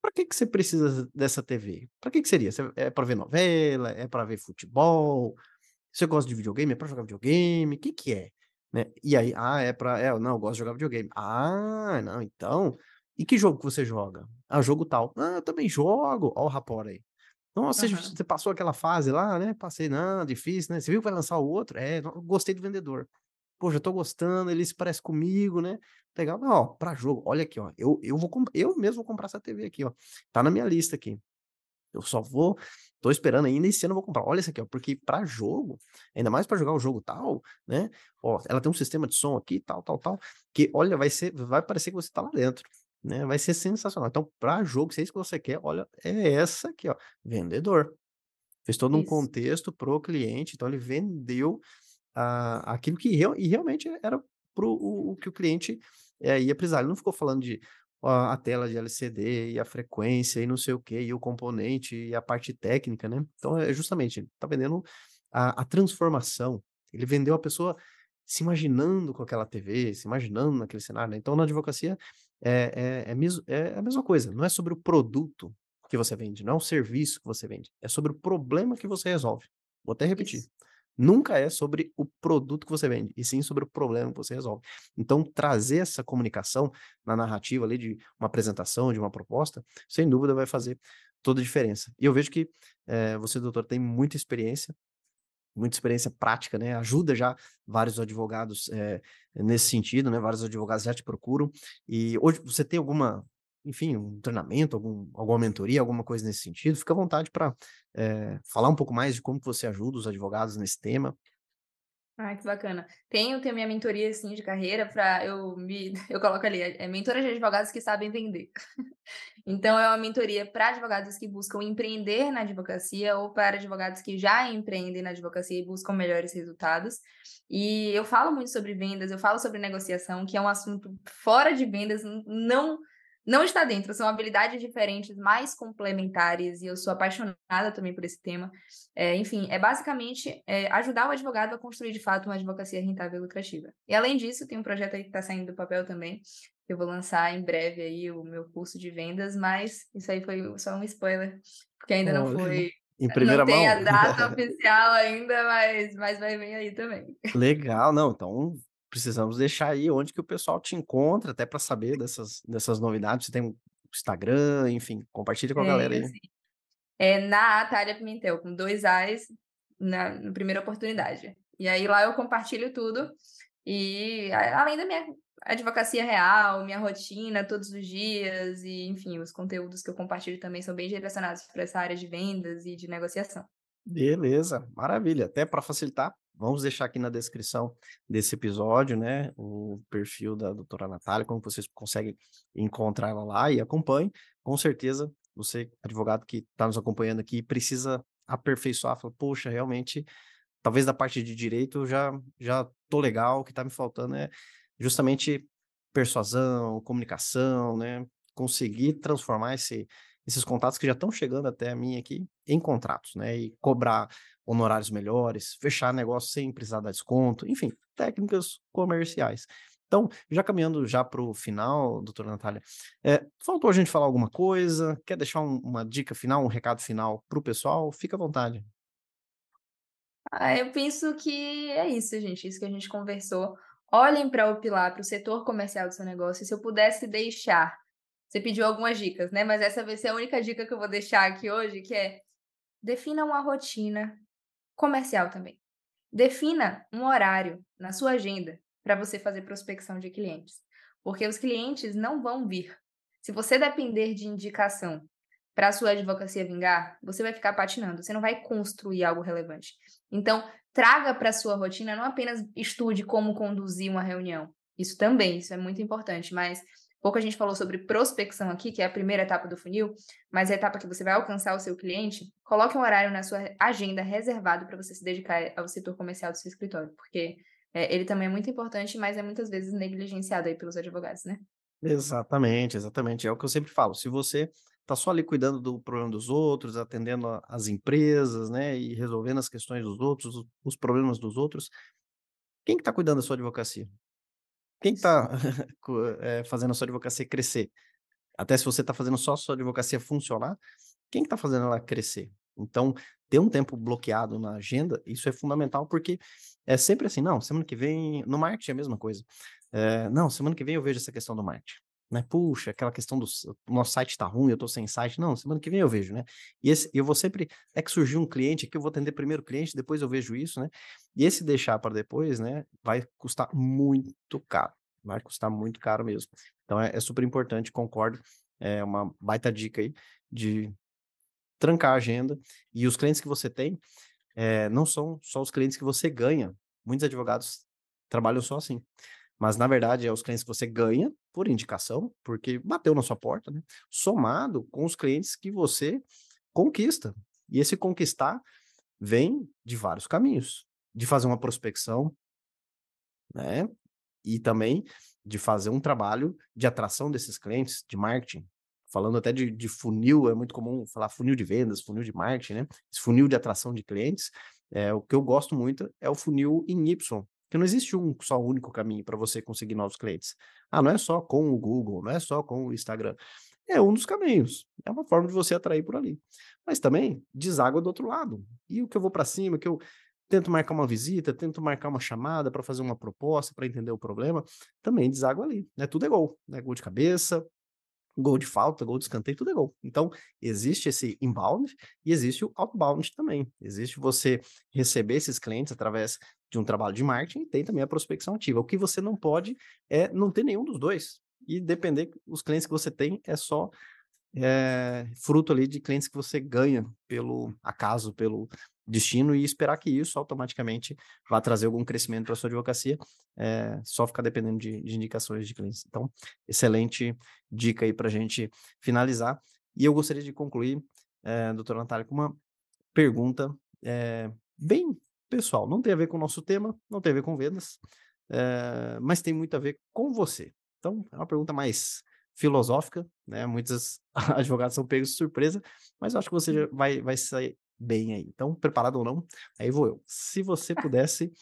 para que, que você precisa dessa TV? Para que, que seria? É para ver novela? É para ver futebol? Você gosta de videogame? É para jogar videogame? O que, que é? Né? E aí, ah, é pra. É, não, eu gosto de jogar videogame. Ah, não, então. E que jogo que você joga? Ah, jogo tal. Ah, eu também jogo. Ó, o rapor aí. Nossa, uhum. você passou aquela fase lá, né? Passei, não, difícil, né? Você viu que vai lançar o outro? É, gostei do vendedor. Pô, já tô gostando, ele se parece comigo, né? Legal. Não, ó, pra jogo, olha aqui, ó. Eu, eu, vou eu mesmo vou comprar essa TV aqui, ó. Tá na minha lista aqui. Eu só vou, tô esperando ainda esse ano eu vou comprar. Olha isso aqui, ó, porque para jogo, ainda mais para jogar o jogo tal, né? Ó, ela tem um sistema de som aqui, tal, tal, tal, que olha, vai ser, vai parecer que você tá lá dentro, né? Vai ser sensacional. Então, para jogo, se é isso que você quer, olha, é essa aqui, ó, vendedor. Fez todo isso. um contexto pro cliente, então ele vendeu uh, aquilo que real, e realmente era pro o, o que o cliente é, ia precisar. Ele não ficou falando de a tela de LCD e a frequência e não sei o que, e o componente e a parte técnica, né? Então, é justamente, ele tá vendendo a, a transformação. Ele vendeu a pessoa se imaginando com aquela TV, se imaginando naquele cenário. Né? Então, na advocacia, é, é, é, é, a mesma coisa. Não é sobre o produto que você vende, não é o serviço que você vende. É sobre o problema que você resolve. Vou até repetir. Isso nunca é sobre o produto que você vende, e sim sobre o problema que você resolve. Então, trazer essa comunicação na narrativa ali de uma apresentação, de uma proposta, sem dúvida vai fazer toda a diferença. E eu vejo que é, você, doutor, tem muita experiência, muita experiência prática, né? Ajuda já vários advogados é, nesse sentido, né? Vários advogados já te procuram. E hoje você tem alguma enfim, um treinamento, algum, alguma mentoria, alguma coisa nesse sentido, fica à vontade para é, eh, falar um pouco mais de como você ajuda os advogados nesse tema. Ah, que bacana. Tenho, tenho minha mentoria assim de carreira para eu me eu coloco ali, é mentora de advogados que sabem vender. então é uma mentoria para advogados que buscam empreender na advocacia ou para advogados que já empreendem na advocacia e buscam melhores resultados. E eu falo muito sobre vendas, eu falo sobre negociação, que é um assunto fora de vendas, não não está dentro, são habilidades diferentes, mais complementares, e eu sou apaixonada também por esse tema. É, enfim, é basicamente é, ajudar o advogado a construir de fato uma advocacia rentável e lucrativa. E além disso, tem um projeto aí que está saindo do papel também, eu vou lançar em breve aí o meu curso de vendas, mas isso aí foi só um spoiler, porque ainda não foi. Em primeira não mão? tem a data oficial ainda, mas, mas vai vir aí também. Legal, não. Então, precisamos deixar aí onde que o pessoal te encontra, até para saber dessas, dessas novidades. Você tem um Instagram, enfim, compartilha com a galera aí. Assim, é na Atalha Pimentel, com dois A's na, na primeira oportunidade. E aí lá eu compartilho tudo. E além da minha advocacia real, minha rotina todos os dias, e enfim, os conteúdos que eu compartilho também são bem direcionados para essa área de vendas e de negociação. Beleza, maravilha. Até para facilitar, vamos deixar aqui na descrição desse episódio, né, o perfil da doutora Natália, como vocês conseguem encontrar ela lá e acompanhe. Com certeza, você, advogado que está nos acompanhando aqui, precisa aperfeiçoar, fala, poxa, realmente, talvez da parte de direito eu já, já tô legal, o que está me faltando é justamente persuasão, comunicação, né, conseguir transformar esse, esses contatos que já estão chegando até a mim aqui em contratos, né? E cobrar honorários melhores, fechar negócio sem precisar dar desconto, enfim, técnicas comerciais. Então, já caminhando já para o final, doutora Natália, é, faltou a gente falar alguma coisa? Quer deixar um, uma dica final, um recado final para o pessoal? Fica à vontade. Ah, eu penso que é isso, gente, isso que a gente conversou. Olhem para o pilar, para o setor comercial do seu negócio. Se eu pudesse deixar você pediu algumas dicas, né? Mas essa vai ser a única dica que eu vou deixar aqui hoje, que é defina uma rotina comercial também. Defina um horário na sua agenda para você fazer prospecção de clientes, porque os clientes não vão vir. Se você depender de indicação para a sua advocacia vingar, você vai ficar patinando, você não vai construir algo relevante. Então, traga para a sua rotina, não apenas estude como conduzir uma reunião, isso também, isso é muito importante, mas Pouco a gente falou sobre prospecção aqui, que é a primeira etapa do funil, mas a etapa que você vai alcançar o seu cliente, coloque um horário na sua agenda reservado para você se dedicar ao setor comercial do seu escritório, porque é, ele também é muito importante, mas é muitas vezes negligenciado aí pelos advogados, né? Exatamente, exatamente. É o que eu sempre falo. Se você está só ali cuidando do problema dos outros, atendendo as empresas, né, e resolvendo as questões dos outros, os problemas dos outros, quem que está cuidando da sua advocacia? Quem está é, fazendo a sua advocacia crescer? Até se você está fazendo só a sua advocacia funcionar, quem está fazendo ela crescer? Então, ter um tempo bloqueado na agenda, isso é fundamental, porque é sempre assim, não, semana que vem, no marketing é a mesma coisa. É, não, semana que vem eu vejo essa questão do marketing né? Puxa, aquela questão do nosso site está ruim, eu estou sem site. Não, semana que vem eu vejo, né? E esse, eu vou sempre. É que surgiu um cliente aqui, eu vou atender primeiro o cliente, depois eu vejo isso, né? E esse deixar para depois, né? Vai custar muito caro. Vai custar muito caro mesmo. Então é, é super importante, concordo. É uma baita dica aí de trancar a agenda. E os clientes que você tem é, não são só os clientes que você ganha. Muitos advogados trabalham só assim. Mas, na verdade, é os clientes que você ganha por indicação, porque bateu na sua porta, né? Somado com os clientes que você conquista. E esse conquistar vem de vários caminhos. De fazer uma prospecção, né? E também de fazer um trabalho de atração desses clientes, de marketing. Falando até de, de funil, é muito comum falar funil de vendas, funil de marketing, né? Esse funil de atração de clientes. É, o que eu gosto muito é o funil em Y, porque não existe um só único caminho para você conseguir novos clientes. Ah, não é só com o Google, não é só com o Instagram. É um dos caminhos. É uma forma de você atrair por ali. Mas também deságua do outro lado. E o que eu vou para cima, que eu tento marcar uma visita, tento marcar uma chamada para fazer uma proposta, para entender o problema, também deságua ali. Né? Tudo é gol. Né? Gol de cabeça, gol de falta, gol de escanteio, tudo é gol. Então, existe esse inbound e existe o outbound também. Existe você receber esses clientes através de um trabalho de marketing e tem também a prospecção ativa. O que você não pode é não ter nenhum dos dois. E depender, os clientes que você tem é só é, fruto ali de clientes que você ganha pelo acaso, pelo destino e esperar que isso automaticamente vá trazer algum crescimento para sua advocacia, é, só ficar dependendo de, de, indicações de clientes. Então, excelente dica aí para a gente finalizar. E eu gostaria de concluir, é, Natália, com uma pergunta é, bem pessoal. Não tem a ver com o nosso tema, não tem a ver com vendas, é, mas tem muito a ver com você. Então, é uma pergunta mais filosófica, né? Muitos advogados são pegos de surpresa, mas eu acho que você vai, vai sair bem aí. Então, preparado ou não, aí vou eu. Se você pudesse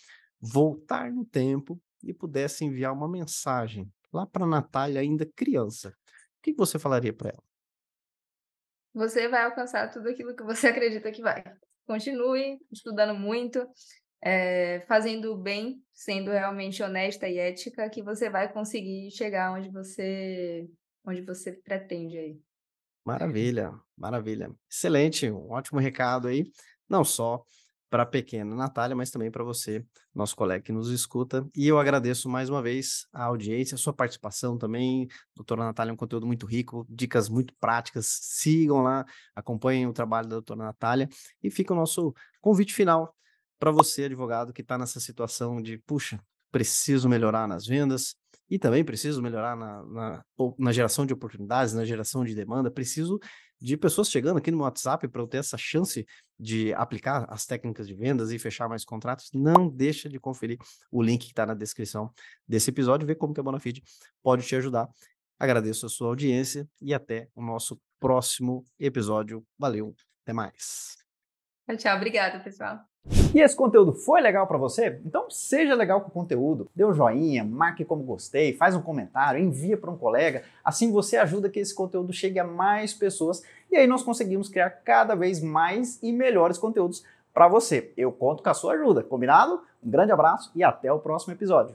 voltar no tempo e pudesse enviar uma mensagem lá para Natália ainda criança, o que você falaria para ela? Você vai alcançar tudo aquilo que você acredita que vai continue estudando muito, é, fazendo bem, sendo realmente honesta e ética, que você vai conseguir chegar onde você, onde você pretende aí. Maravilha, maravilha. Excelente, um ótimo recado aí, não só para a pequena Natália, mas também para você, nosso colega que nos escuta. E eu agradeço mais uma vez a audiência, a sua participação também. Doutora Natália é um conteúdo muito rico, dicas muito práticas. Sigam lá, acompanhem o trabalho da doutora Natália. E fica o nosso convite final para você, advogado, que está nessa situação de, puxa, preciso melhorar nas vendas, e também preciso melhorar na, na, na, geração de oportunidades, na geração de demanda. Preciso de pessoas chegando aqui no WhatsApp para eu ter essa chance de aplicar as técnicas de vendas e fechar mais contratos. Não deixa de conferir o link que está na descrição desse episódio ver como que a Bonafide pode te ajudar. Agradeço a sua audiência e até o nosso próximo episódio. Valeu, até mais. Tchau, tchau. Obrigada, pessoal. E esse conteúdo foi legal para você? Então seja legal com o conteúdo, dê um joinha, marque como gostei, faz um comentário, envia para um colega, assim você ajuda que esse conteúdo chegue a mais pessoas e aí nós conseguimos criar cada vez mais e melhores conteúdos para você. Eu conto com a sua ajuda, combinado? Um grande abraço e até o próximo episódio.